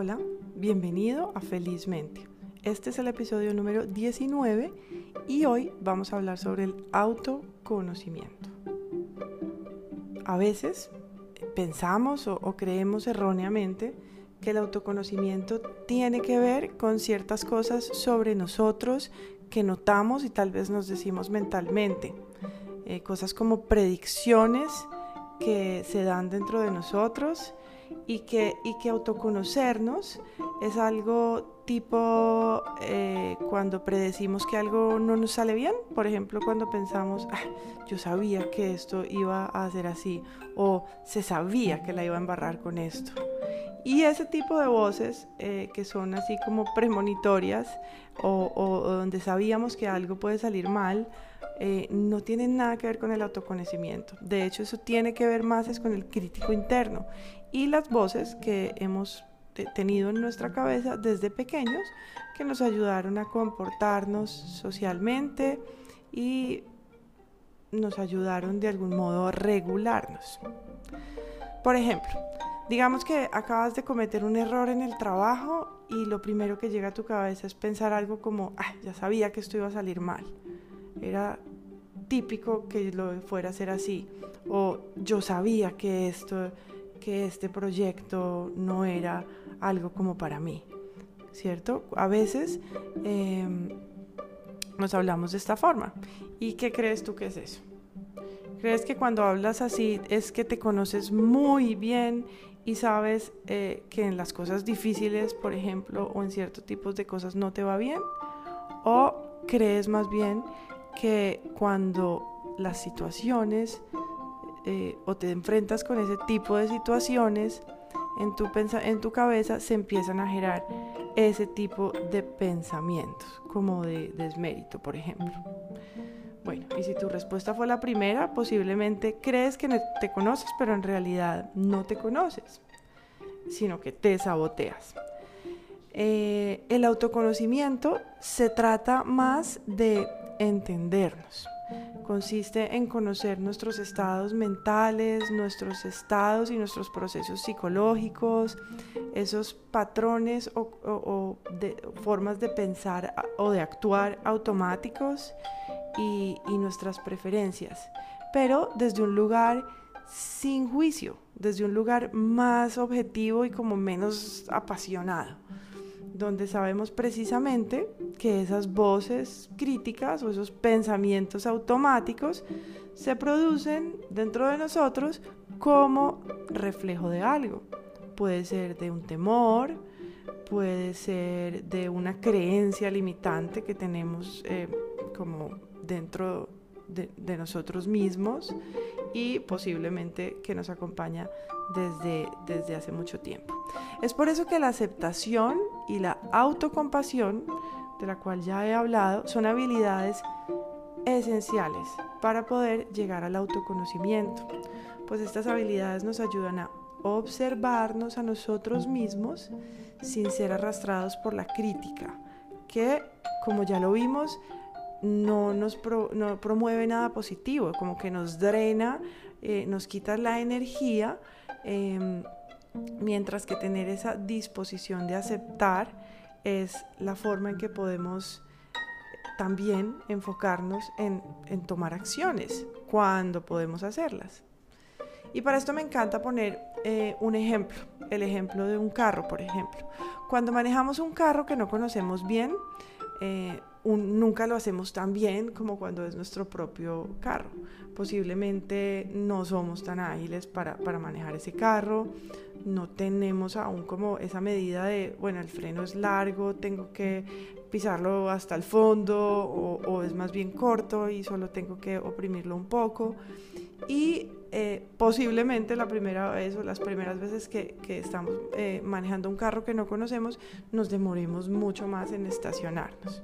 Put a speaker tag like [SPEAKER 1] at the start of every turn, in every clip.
[SPEAKER 1] Hola, bienvenido a Felizmente. Este es el episodio número 19 y hoy vamos a hablar sobre el autoconocimiento. A veces pensamos o, creemos erróneamente que el autoconocimiento tiene que ver con ciertas cosas sobre nosotros que notamos y tal vez nos decimos mentalmente. Eh, cosas como predicciones que se dan dentro de nosotros y que, y que autoconocernos es algo tipo eh, cuando predecimos que algo no nos sale bien, por ejemplo cuando pensamos, ah, yo sabía que esto iba a ser así o se sabía que la iba a embarrar con esto. Y ese tipo de voces eh, que son así como premonitorias o, o, donde sabíamos que algo puede salir mal, eh, no tienen nada que ver con el autoconocimiento. De hecho, eso tiene que ver más es con el crítico interno y las voces que hemos tenido en nuestra cabeza desde pequeños que nos ayudaron a comportarnos socialmente y nos ayudaron de algún modo a regularnos. Por ejemplo, digamos que acabas de cometer un error en el trabajo y lo primero que llega a tu cabeza es pensar algo como, ya sabía que esto iba a salir mal. Era típico que lo fuera a ser así. O yo sabía que esto que este proyecto no era algo como para mí, ¿cierto? A veces em, nos hablamos de esta forma. ¿Y qué crees tú que es eso? ¿Crees que cuando hablas así es que te conoces muy bien y sabes eh, que en las cosas difíciles, por ejemplo, o en ciertos tipos de cosas no te va bien? ¿O crees más bien que cuando las situaciones eh, o te enfrentas con ese tipo de situaciones, en tu, en tu cabeza se empiezan a generar ese tipo de pensamientos, como de desmérito, por ejemplo. Bueno, y si tu respuesta fue la primera, posiblemente crees que te conoces, pero en realidad no te conoces, sino que te saboteas. Eh, el autoconocimiento se trata más de entendernos consiste en conocer nuestros estados mentales, nuestros estados y nuestros procesos psicológicos, esos patrones o, formas de pensar o de actuar automáticos y, nuestras preferencias, pero desde un lugar sin juicio, desde un lugar más objetivo y como menos apasionado donde sabemos precisamente que esas voces críticas o esos pensamientos automáticos se producen dentro de nosotros como reflejo de algo. Puede ser de un temor, puede ser de una creencia limitante que tenemos eh, como dentro de, nosotros mismos y posiblemente que nos acompaña desde, desde hace mucho tiempo. Es por eso que la aceptación y la autocompasión, de la cual ya he hablado, son habilidades esenciales para poder llegar al autoconocimiento, pues estas habilidades nos ayudan a observarnos a nosotros mismos sin ser arrastrados por la crítica, que como ya lo vimos, no nos promueve nada positivo, como que nos drena, eh, nos quita la energía, em, mientras que tener esa disposición de aceptar es la forma en que podemos también enfocarnos en, tomar acciones cuando podemos hacerlas. Y para esto me encanta poner eh, un ejemplo, el ejemplo de un carro, por ejemplo. Cuando manejamos un carro que no conocemos bien, eh, nunca lo hacemos tan bien como cuando es nuestro propio carro. Posiblemente no somos tan ágiles para, manejar ese carro, no tenemos aún como esa medida de, bueno, el freno es largo, tengo que pisarlo hasta el fondo o, es más bien corto y solo tengo que oprimirlo un poco. Y eh, posiblemente la primera vez o las primeras veces que, estamos eh, manejando un carro que no conocemos, nos demoremos mucho más en estacionarnos.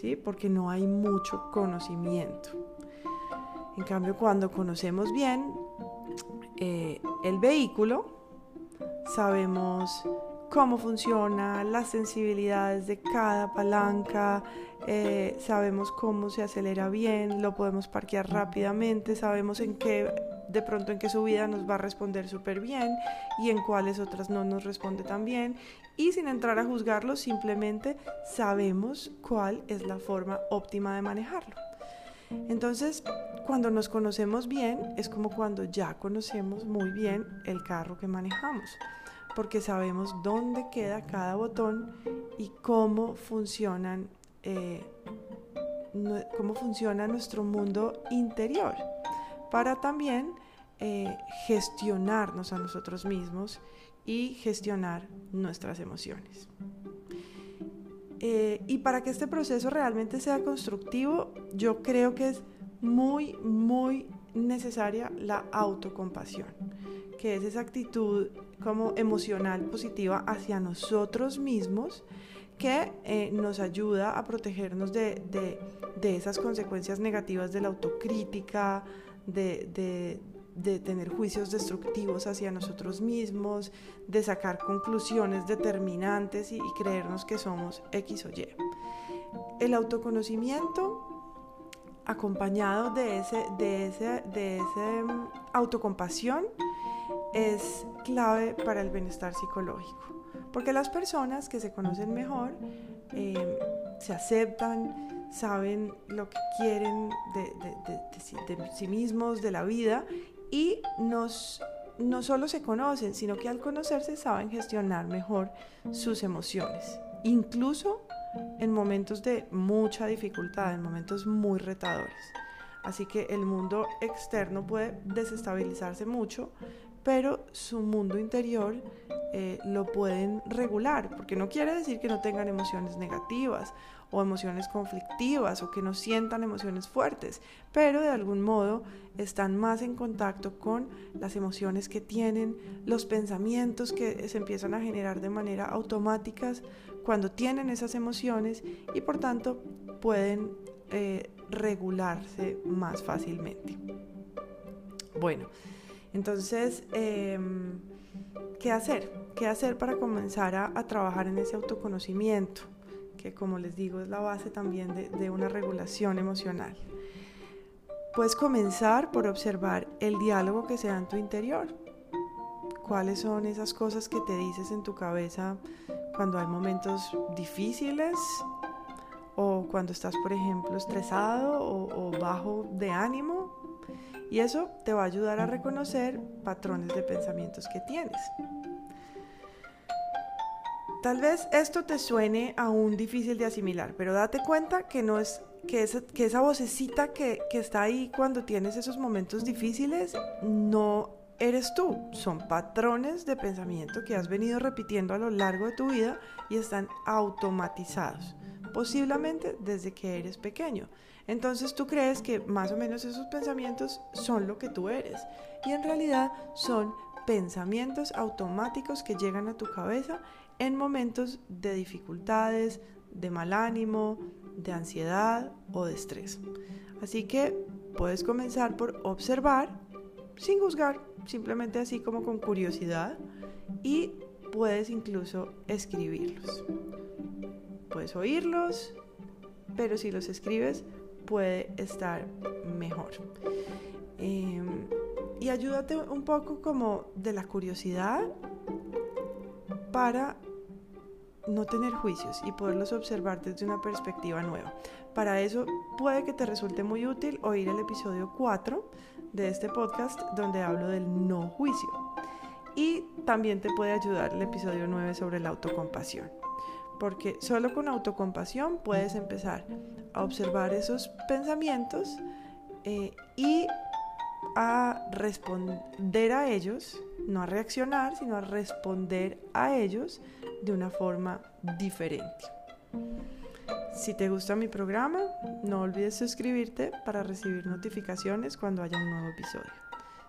[SPEAKER 1] ¿Sí? Porque no hay mucho conocimiento. En cambio, cuando conocemos bien eh, el vehículo, sabemos cómo funciona, las sensibilidades de cada palanca, eh, sabemos cómo se acelera bien, lo podemos parquear rápidamente, sabemos en qué de pronto en qué su vida nos va a responder súper bien y en cuáles otras no nos responde tan bien. Y sin entrar a juzgarlo, simplemente sabemos cuál es la forma óptima de manejarlo. Entonces, cuando nos conocemos bien, es como cuando ya conocemos muy bien el carro que manejamos, porque sabemos dónde queda cada botón y cómo funcionan, eh, cómo funciona nuestro mundo interior, para también eh, gestionarnos a nosotros mismos y gestionar nuestras emociones. Eh, y para que este proceso realmente sea constructivo, yo creo que es muy, muy necesaria la autocompasión, que es esa actitud como emocional positiva hacia nosotros mismos que eh, nos ayuda a protegernos de, de, esas consecuencias negativas de la autocrítica, de, de tener juicios destructivos hacia nosotros mismos, de sacar conclusiones determinantes y, creernos que somos X o Y. El autoconocimiento acompañado de ese, de ese, de ese mm, autocompasión es clave para el bienestar psicológico. Porque las personas que se conocen mejor eh, se aceptan, saben lo que quieren de, sí mismos, de la vida y no solo se conocen, sino que al conocerse saben gestionar mejor sus emociones, incluso en momentos de mucha dificultad, en momentos muy retadores. Así que el mundo externo puede desestabilizarse mucho, pero su mundo interior eh, lo pueden regular, porque no quiere decir que no tengan emociones negativas o emociones conflictivas o que no sientan emociones fuertes, pero de algún modo están más en contacto con las emociones que tienen, los pensamientos que se empiezan a generar de manera automática cuando tienen esas emociones y por tanto pueden eh, regularse más fácilmente. Bueno, entonces, em, ¿qué hacer? ¿Qué hacer para comenzar a trabajar en ese autoconocimiento? que como les digo es la base también de, una regulación emocional. Puedes comenzar por observar el diálogo que se da en tu interior. ¿Cuáles son esas cosas que te dices en tu cabeza cuando hay momentos difíciles o cuando estás, por ejemplo, estresado o, o bajo de ánimo? Y eso te va a ayudar a reconocer patrones de pensamientos que tienes. Tal vez esto te suene aún difícil de asimilar, pero date cuenta que no es que esa, vocecita que está ahí cuando tienes esos momentos difíciles no eres tú, son patrones de pensamiento que has venido repitiendo a lo largo de tu vida y están automatizados, posiblemente desde que eres pequeño. Entonces tú crees que más o menos esos pensamientos son lo que tú eres y en realidad son pensamientos automáticos que llegan a tu cabeza en momentos de dificultades, de mal ánimo, de ansiedad o de estrés. Así que puedes comenzar por observar sin juzgar, simplemente así como con curiosidad y puedes incluso escribirlos. Puedes oírlos, pero si los escribes puede estar mejor. Em, y ayúdate un poco como de la curiosidad para no tener juicios y poderlos observar desde una perspectiva nueva. Para eso puede que te resulte muy útil oír el episodio 4 de este podcast donde hablo del no juicio. Y también te puede ayudar el episodio 9 sobre la autocompasión. Porque solo con autocompasión puedes empezar a observar esos pensamientos eh, y a responder a ellos, no a reaccionar, sino a responder a ellos de una forma diferente. Si te gusta mi programa, no olvides suscribirte para recibir notificaciones cuando haya un nuevo episodio.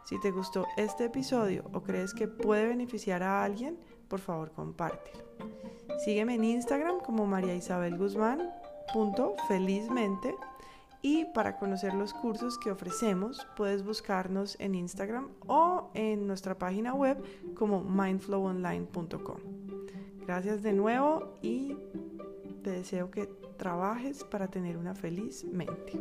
[SPEAKER 1] Si te gustó este episodio o crees que puede beneficiar a alguien, por favor compártelo. Sígueme en Instagram como María Isabel Guzmán. felizmente y para conocer los cursos que ofrecemos, puedes buscarnos en Instagram o en nuestra página web como mindflowonline.com. Gracias de nuevo y te deseo que trabajes para tener una feliz mente.